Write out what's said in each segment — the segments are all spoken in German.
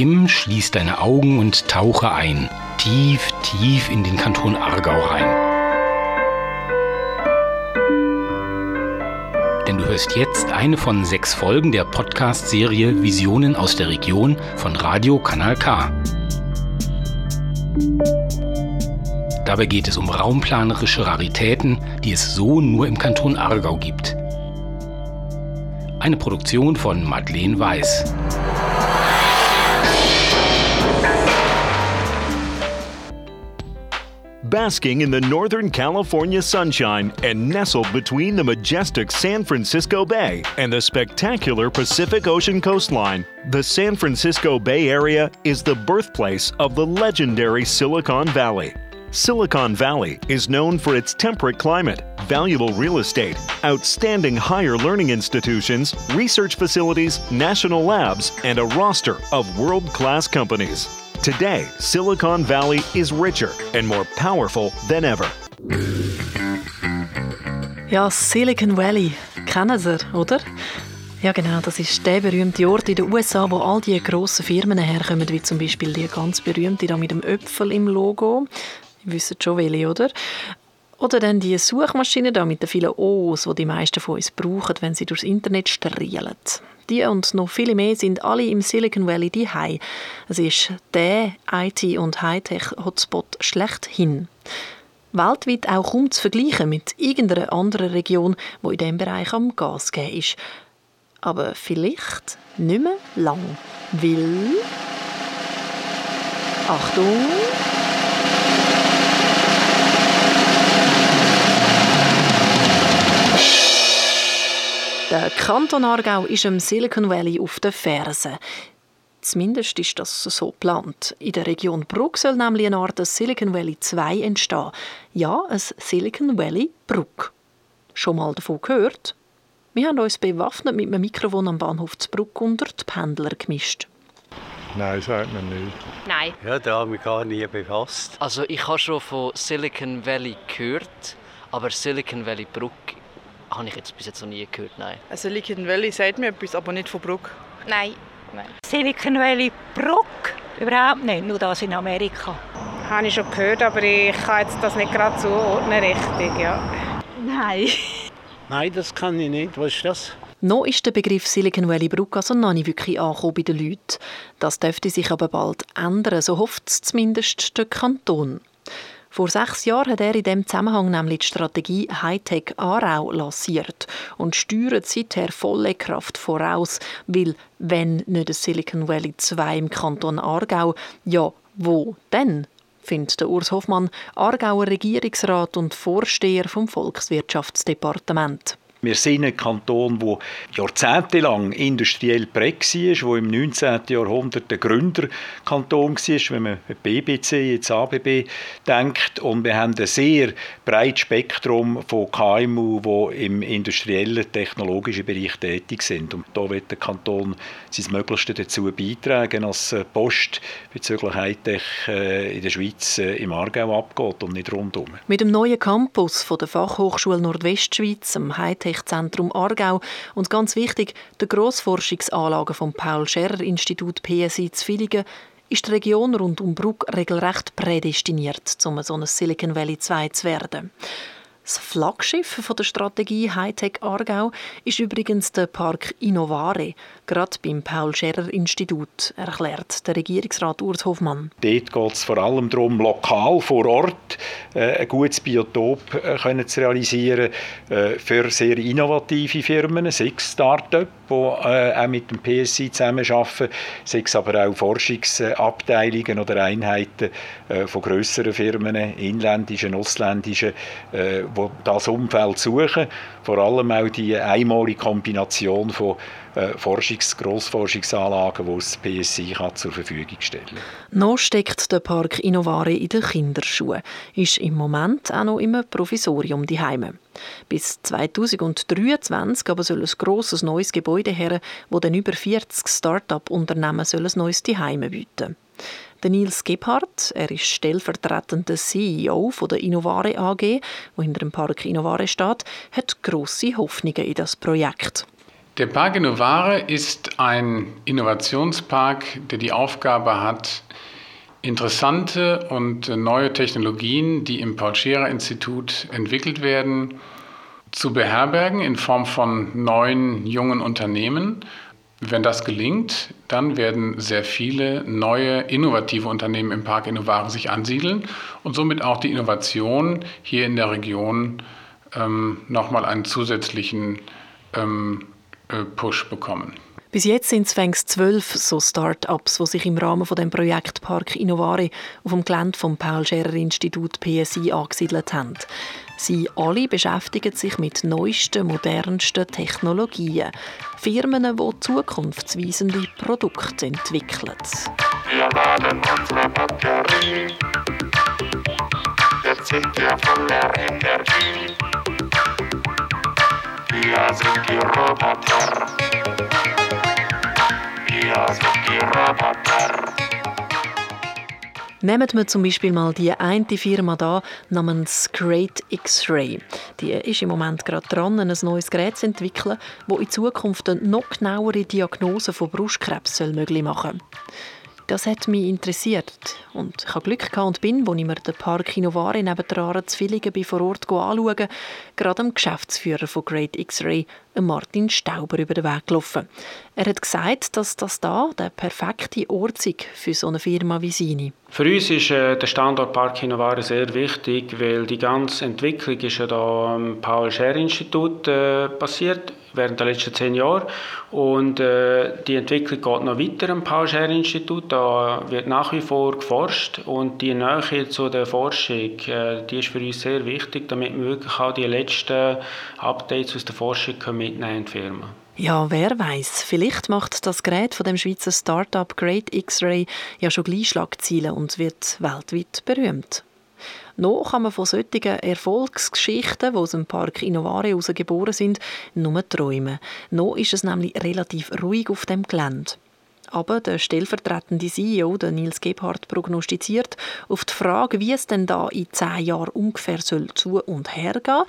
bequem, schließ deine Augen und tauche ein. Tief, tief in den Kanton Aargau rein. Denn du hörst jetzt eine von sechs Folgen der Podcast-Serie Visionen aus der Region von Radio Kanal K. Dabei geht es um raumplanerische Raritäten, die es so nur im Kanton Aargau gibt. Eine Produktion von Madeleine Weiß. Basking in the Northern California sunshine and nestled between the majestic San Francisco Bay and the spectacular Pacific Ocean coastline, the San Francisco Bay Area is the birthplace of the legendary Silicon Valley. Silicon Valley is known for its temperate climate, valuable real estate, outstanding higher learning institutions, research facilities, national labs, and a roster of world class companies. Today, Silicon Valley is richer and more powerful than ever. Ja, Silicon Valley, kennen Sie, oder? Ja, genau, das ist der berühmte Ort in den USA, wo all die grossen Firmen herkommen, wie zum Beispiel die ganz berühmte da mit dem Öpfel im Logo. Ihr wisst schon welche, oder? Oder dann die Suchmaschine da mit den vielen O's, die die meisten von uns brauchen, wenn sie durchs Internet strielen. Die und noch viele mehr sind alle im Silicon Valley daheim. Es ist der IT- und Hightech-Hotspot schlechthin. Weltweit auch kaum zu vergleichen mit irgendeiner anderen Region, wo in diesem Bereich am Gas geben ist. Aber vielleicht nicht mehr lang, weil... Achtung! Der Kanton Aargau ist im Silicon Valley auf den Fersen. Zumindest ist das so geplant. In der Region Bruck soll nämlich eine Art Silicon Valley 2 entstehen. Ja, ein Silicon Valley Bruck. Schon mal davon gehört? Wir haben uns bewaffnet mit einem Mikrofon am Bahnhof zu Bruck unter die Pendler gemischt. Nein, sagt man nicht. Nein. Ja, da habe ich mich gar nie befasst. Also ich habe schon von Silicon Valley gehört, aber Silicon Valley Bruck habe ich jetzt bis jetzt noch nie gehört, nein. Silicon Valley sagt mir etwas, aber nicht von Bruck. Nein. nein. Silicon Valley Bruck? Überhaupt nicht, nur das in Amerika. Habe ich schon gehört, aber ich kann jetzt das nicht gerade zuordnen richtig, ja. Nein. Nein, das kann ich nicht. Was ist das? Noch ist der Begriff Silicon Valley Bruck also noch nicht wirklich angekommen bei den Leuten. Das dürfte sich aber bald ändern, so hofft es zumindest der Kanton. Vor sechs Jahren hat er in diesem Zusammenhang nämlich die Strategie Hightech Aarau lanciert und steuert seither volle Kraft voraus, weil wenn nicht das Silicon Valley 2 im Kanton Aargau, ja, wo denn? findet der Urs Hoffmann, Aargauer Regierungsrat und Vorsteher vom Volkswirtschaftsdepartement. Wir sind ein Kanton, der jahrzehntelang industriell prägt war, wo im 19. Jahrhundert der Gründerkanton war, wenn man an BBC, jetzt ABB denkt. Und wir haben ein sehr breites Spektrum von KMU, die im industriellen, technologischen Bereich tätig sind. Und da wird der Kanton sein Möglichstes dazu beitragen, dass Post bezüglich Hightech äh, in der Schweiz äh, im Aargau abgeht und nicht rundum. Mit dem neuen Campus von der Fachhochschule Nordwestschweiz, am Hightech Zentrum Aargau und ganz wichtig, der Grossforschungsanlage vom Paul-Scherrer-Institut PSI zu Villingen, ist die Region rund um Bruck regelrecht prädestiniert, um so ein Silicon Valley 2 zu werden. Das Flaggschiff der Strategie Hightech Aargau ist übrigens der Park Innovare, gerade beim Paul-Scherrer-Institut, erklärt der Regierungsrat Urs Hofmann. Dort geht es vor allem darum, lokal vor Ort äh, ein gutes Biotop äh, können zu realisieren äh, für sehr innovative Firmen, sechs Start-up, die auch mit dem PSI zusammenarbeiten, sechs aber auch Forschungsabteilungen oder Einheiten von grösseren Firmen, inländischen, ausländischen, die das Umfeld suchen. Vor allem auch die einmalige Kombination von äh, Forschungs-, Grossforschungsanlagen, die das PSI kann zur Verfügung stellen. Noch steckt der Park Innovare in den Kinderschuhen, ist im Moment auch noch im Provisorium die Heime. Bis 2023 aber soll ein grosses neues Gebäude her, wo dann über 40 Start-up-Unternehmen ein neues Heime bieten. Der Nils Gebhardt, er ist stellvertretender CEO von der Innovare AG, wo hinter dem Park Innovare steht, hat grosse Hoffnungen in das Projekt. Der Park Innovare ist ein Innovationspark, der die Aufgabe hat, interessante und neue Technologien, die im Paul-Scherer-Institut entwickelt werden, zu beherbergen in Form von neuen, jungen Unternehmen. Wenn das gelingt, dann werden sehr viele neue, innovative Unternehmen im Park Innovare sich ansiedeln und somit auch die Innovation hier in der Region ähm, nochmal einen zusätzlichen ähm, äh, Push bekommen. Bis jetzt sind es fängst zwölf so Start-ups, die sich im Rahmen von dem Projekt Park Innovare auf dem Gelände vom Paul Scherrer Institut PSI angesiedelt haben. Sie alle beschäftigen sich mit neuesten, modernsten Technologien. Firmen, die zukunftsweisende Produkte entwickeln. Wir laden unsere Batterie. Jetzt sind wir voller Energie. Wir sind die Roboter. Wir sind die Roboter. Nehmen wir zum Beispiel mal die eine Firma da namens Great X-Ray. Die ist im Moment gerade dran, ein neues Gerät zu entwickeln, das in Zukunft eine noch genauere Diagnose von Brustkrebs möglich machen soll. Das hat mich interessiert und ich habe Glück gehabt und bin, als ich mir den Park Innovare nebendran zu Villingen bei vor Ort anschauen, gerade dem Geschäftsführer von Great X-Ray, Martin Stauber, über den Weg gelaufen. Er hat gesagt, dass das da der perfekte Ort ist für so eine Firma wie seine. Für uns ist äh, der Standort Park Innovare sehr wichtig, weil die ganze Entwicklung ist ja da am Paul-Scher-Institut äh, passiert während der letzten zehn Jahre und äh, die Entwicklung geht noch weiter am Paul-Scher-Institut. Da wird nach wie vor geforscht und die Nähe zu der Forschung, äh, die ist für uns sehr wichtig, damit wir wirklich auch die letzten Updates aus der Forschung mitnehmen in die Firma. Ja, wer weiß? Vielleicht macht das Gerät von dem Schweizer Startup Great X-Ray ja schon gleich Schlagzeilen und wird weltweit berühmt. Noch kann man von solchen Erfolgsgeschichten, die aus dem Park Innovare heraus geboren sind, nur träumen. Noch ist es nämlich relativ ruhig auf dem Gelände. Aber der stellvertretende CEO, der Nils Gebhardt, prognostiziert auf die Frage, wie es denn da in zehn Jahren ungefähr soll zu und her gehen,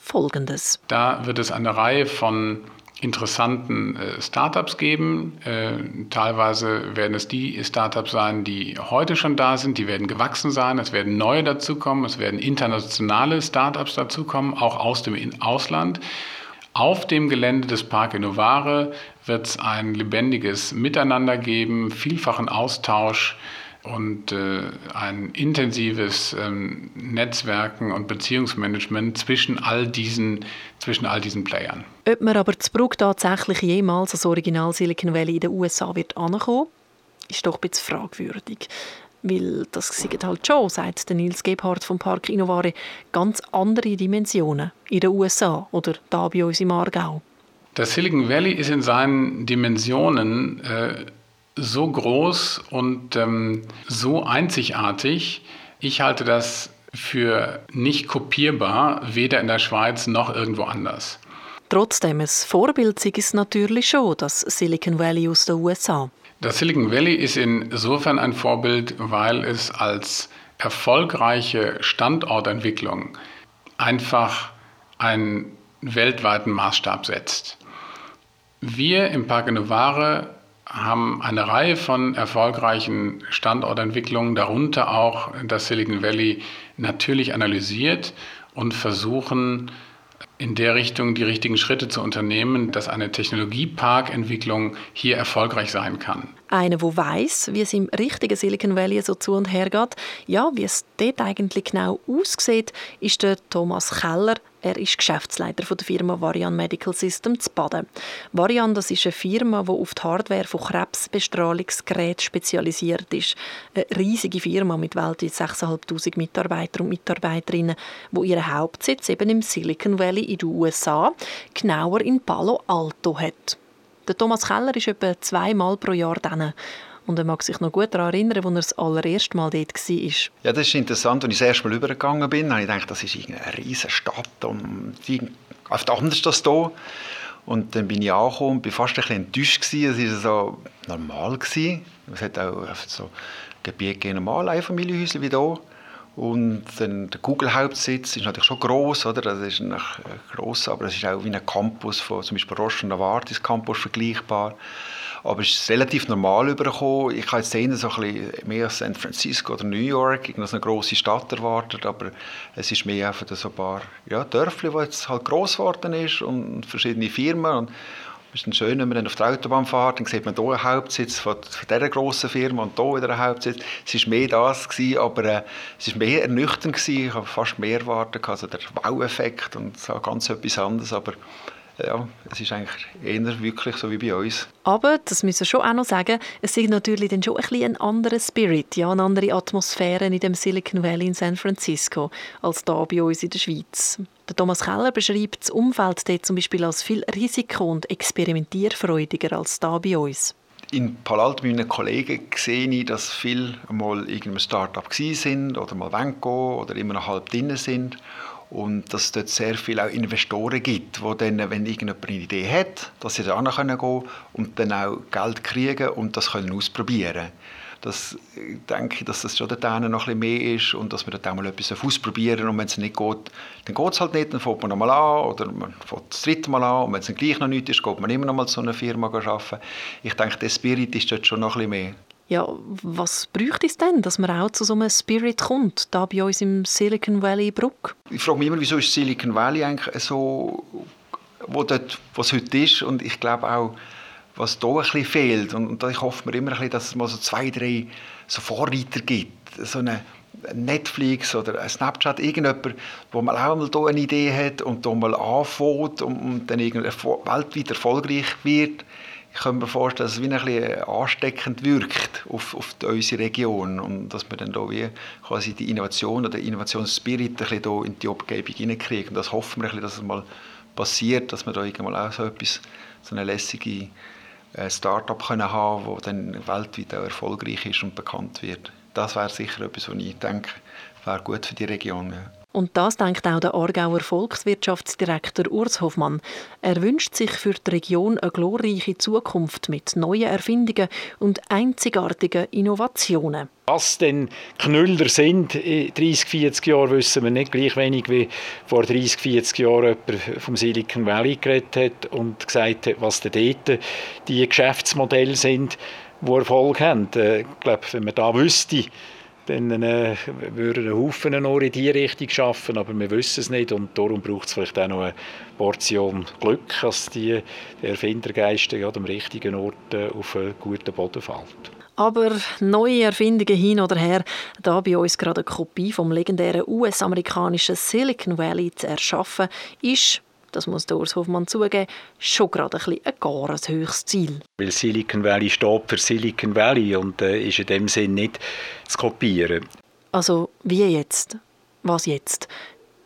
folgendes. Da wird es eine Reihe von interessanten äh, Startups geben. Äh, teilweise werden es die Startups sein, die heute schon da sind, die werden gewachsen sein, es werden neue dazukommen, es werden internationale Startups dazukommen, auch aus dem Ausland. Auf dem Gelände des Park Innovare wird es ein lebendiges Miteinander geben, vielfachen Austausch und äh, ein intensives ähm, Netzwerken und Beziehungsmanagement zwischen all diesen, zwischen all diesen Playern. Ob man aber zu Bruck tatsächlich jemals als Original Silicon Valley in den USA wird ankommen, ist doch ein bisschen fragwürdig. Weil das sind halt schon, sagt Nils Gebhardt vom Park Innovare, ganz andere Dimensionen in den USA oder da bei uns im Aargau. Das Silicon Valley ist in seinen Dimensionen äh, so groß und ähm, so einzigartig. Ich halte das für nicht kopierbar, weder in der Schweiz noch irgendwo anders. Trotzdem, ein Vorbild ist natürlich schon das Silicon Valley aus den USA. Das Silicon Valley ist insofern ein Vorbild, weil es als erfolgreiche Standortentwicklung einfach einen weltweiten Maßstab setzt. Wir im Parque Novare haben eine Reihe von erfolgreichen Standortentwicklungen, darunter auch das Silicon Valley, natürlich analysiert und versuchen, in der Richtung die richtigen Schritte zu unternehmen, dass eine Technologieparkentwicklung hier erfolgreich sein kann. Einer, der weiß, wie es im richtigen Silicon Valley so zu und her geht, ja, wie es dort eigentlich genau aussieht, ist der Thomas Keller, er ist Geschäftsleiter der Firma Varian Medical System zu Baden. Varian das ist eine Firma, die auf die Hardware von Krebsbestrahlungsgeräten spezialisiert ist. Eine riesige Firma mit weltweit 6'500 Mitarbeitern und Mitarbeiterinnen, die ihren Hauptsitz eben im Silicon Valley in den USA, genauer in Palo Alto hat. Der Thomas Keller ist etwa zweimal pro Jahr dort und er mag sich noch gut daran erinnern, als er das allererste Mal dort war. Ja, das ist interessant. Als ich das erste Mal übergegangen bin, habe ich gedacht, das ist eine riesige Stadt und oft anders das hier. Und dann bin ich angekommen und war fast ein bisschen enttäuscht. Es war so normal. Es hat auch so Gebiete normal Einfamilienhäuser wie hier. Und dann der Google-Hauptsitz ist natürlich schon groß, oder? Das ist ein gross, aber es ist auch wie ein Campus von zum Beispiel Roche und Novartis Campus vergleichbar. Aber es ist relativ normal übergekommen. Ich habe jetzt eher so ein bisschen mehr San Francisco oder New York, als eine große Stadt erwartet, aber es ist mehr einfach so ein paar ja, Dörfli, wo jetzt halt gross geworden ist und verschiedene Firmen. Und es ist dann schön, wenn man dann auf der Autobahn fährt, dann sieht man hier einen Hauptsitz von, von dieser grossen Firma und hier wieder einen Hauptsitz. Es war mehr das, gewesen, aber äh, es war mehr ernüchternd. Gewesen. Ich habe fast mehr erwartet, also der Wow-Effekt und so ganz etwas anderes, aber ja, es ist eigentlich eher wirklich so wie bei uns. Aber, das müssen wir schon auch noch sagen, es ist natürlich dann schon ein, bisschen ein anderer Spirit, ja, eine andere Atmosphäre in dem Silicon Valley in San Francisco als da bei uns in der Schweiz. Der Thomas Keller beschreibt das Umfeld dort zum Beispiel als viel risiko- und experimentierfreudiger als da bei uns. In Palo Alto mit meinen Kollegen sehe ich, dass viele mal in einem Start-up sind oder mal gehen oder immer noch halb drin sind und dass es dort sehr viele auch Investoren gibt, die dann, wenn irgendjemand eine Idee hat, dass sie da gehen können und dann auch Geld kriegen und das können ausprobieren das denke ich, dass das schon dort noch ein bisschen mehr ist und dass man dort auch mal etwas ausprobieren und wenn es nicht geht, dann geht es halt nicht, dann fängt man nochmal an oder man fängt das dritte Mal an und wenn es dann gleich noch nicht ist, geht man immer noch mal zu einer Firma arbeiten. Ich denke, der Spirit ist dort schon noch ein bisschen mehr. Ja, was bräuchte es denn, dass man auch zu so einem Spirit kommt, da bei uns im Silicon Valley Bruck? Ich frage mich immer, wieso ist Silicon Valley eigentlich so, wo dort, was heute ist? Und ich glaube auch, was da ein bisschen fehlt. Und, und ich hoffe mir immer ein bisschen, dass es mal so zwei, drei so Vorreiter gibt, so eine Netflix oder Snapchat, irgendjemand, wo man auch mal eine Idee hat und da mal anfängt und, und dann weltweit erfolgreich wird ich kann mir vorstellen, dass es wie ein bisschen ansteckend wirkt auf, auf unsere Region und dass wir dann da wie quasi die Innovation oder Innovationsspirit ein bisschen in die Umgebung hineinkriegen. Das hoffen wir, bisschen, dass es mal passiert, dass wir da irgendwann auch so etwas, so eine lässige äh, Start-up können haben, wo dann weltweit auch erfolgreich ist und bekannt wird. Das wäre sicher etwas, was ich denke, wäre gut für die Region. Ja. Und das denkt auch der Aargauer Volkswirtschaftsdirektor Urs Hoffmann. Er wünscht sich für die Region eine glorreiche Zukunft mit neuen Erfindungen und einzigartigen Innovationen. Was denn Knüller sind in 30, 40 Jahren, wissen wir nicht gleich wenig, wie vor 30, 40 Jahren jemand vom Silicon Valley geredet hat und gesagt hat, was denn dort die Geschäftsmodelle sind, die Erfolg haben. Äh, ich glaube, wenn man da wüsste, dann äh, würden ein Haufen noch in diese Richtung schaffen, aber wir wissen es nicht und darum braucht es vielleicht auch noch eine Portion Glück, dass die, die Erfindergeiste ja, am richtigen Ort äh, auf einen guten Boden fällt. Aber neue Erfindungen hin oder her, da bei uns gerade eine Kopie vom legendären US-amerikanischen Silicon Valley zu erschaffen, ist das muss der Urs Hofmann zugeben, schon gerade ein, bisschen ein gar ein höchstes Ziel. Weil Silicon Valley steht für Silicon Valley und äh, ist in dem Sinn nicht zu kopieren. Also wie jetzt? Was jetzt?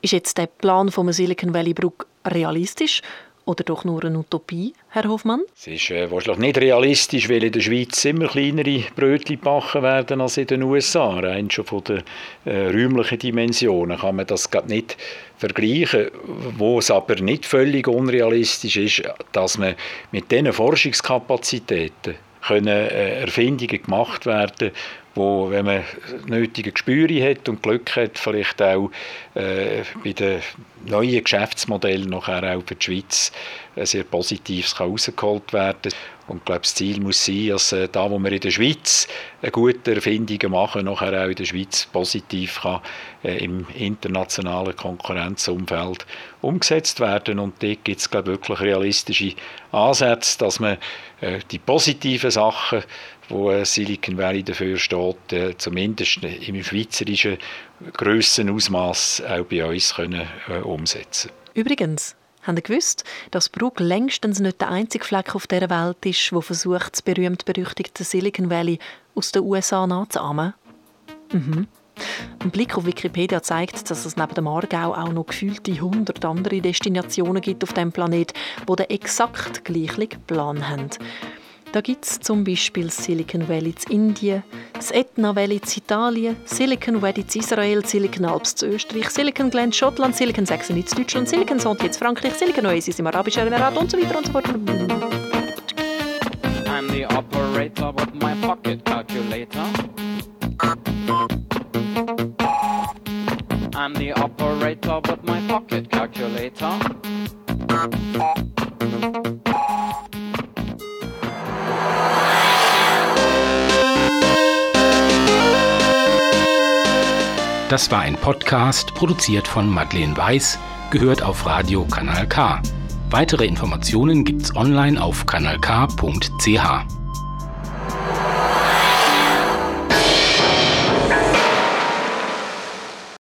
Ist jetzt der Plan vom Silicon Valley Bruck realistisch oder doch nur eine Utopie, Herr Hofmann? Es ist äh, wahrscheinlich nicht realistisch, weil in der Schweiz immer kleinere Brötchen gebacken werden als in den USA. Rein schon von den äh, räumlichen Dimensionen kann man das nicht vergleichen. Wo es aber nicht völlig unrealistisch ist, dass man mit diesen Forschungskapazitäten können, äh, Erfindungen gemacht werden wo, wenn man nötige Gespüre hat und Glück hat, vielleicht auch äh, bei den neuen Geschäftsmodellen nachher auch für die Schweiz äh, sehr Positives herausgeholt werden und ich glaube, das Ziel muss sein, dass äh, da, wo wir in der Schweiz eine gute Erfindungen machen, nachher auch in der Schweiz positiv kann, äh, im internationalen Konkurrenzumfeld umgesetzt werden. Und dort gibt es, glaube ich, wirklich realistische Ansätze, dass man äh, die positiven Sachen wo äh, Silicon Valley dafür steht, äh, zumindest im schweizerischen Grössenausmaß auch bei uns können, äh, umsetzen Übrigens, haben ihr gewusst, dass Bruck längstens nicht der einzige Fleck auf dieser Welt ist, wo versucht, das berühmt-berüchtigte Silicon Valley aus den USA nachzuahmen? Mhm. Ein Blick auf Wikipedia zeigt, dass es neben dem Aargau auch noch gefühlte 100 andere Destinationen gibt auf dem Planet, die den exakt gleichen Plan haben. Da gibt es zum Beispiel Silicon Valley in Indien, das Etna Valley in Italien, Silicon Valley in Israel, Silicon Alps in Österreich, Silicon Glen Schottland, Silicon Saxony in Deutschland, Silicon Sante in Frankreich, Silicon Oasis im Arabischen Emirat und so weiter und so fort. I'm the operator with my pocket calculator. I'm the operator with my pocket calculator. Das war ein Podcast, produziert von Madeleine Weiß, gehört auf Radio Kanal K. Weitere Informationen gibt's online auf kanalk.ch.